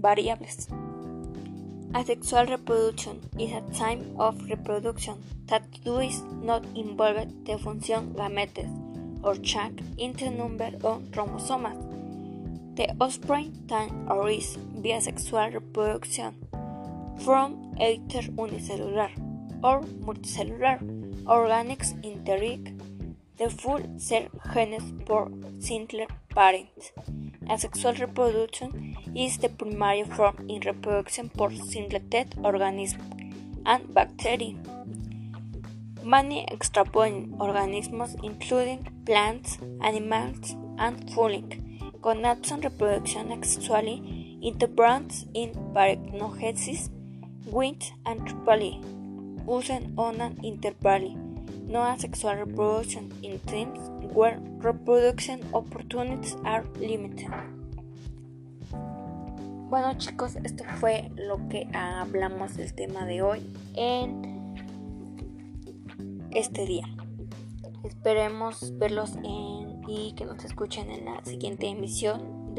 variables. Asexual reproduction is a type of reproduction that does not involve the function gametes or change in the number of chromosomes. The offspring can arise via sexual reproduction from either unicellular or multicellular organisms interact the full cell genes for single parents. Asexual reproduction is the primary form in reproduction for singleted organisms and bacteria. Many extrapoint organisms, including plants, animals, and fooling, conduct reproduction sexually interbrands in parthenogenesis, with and triply, using on an intervally, no asexual reproduction in teams where reproduction opportunities are limited. Bueno chicos, esto fue lo que hablamos del tema de hoy en este día. Esperemos verlos en, y que nos escuchen en la siguiente emisión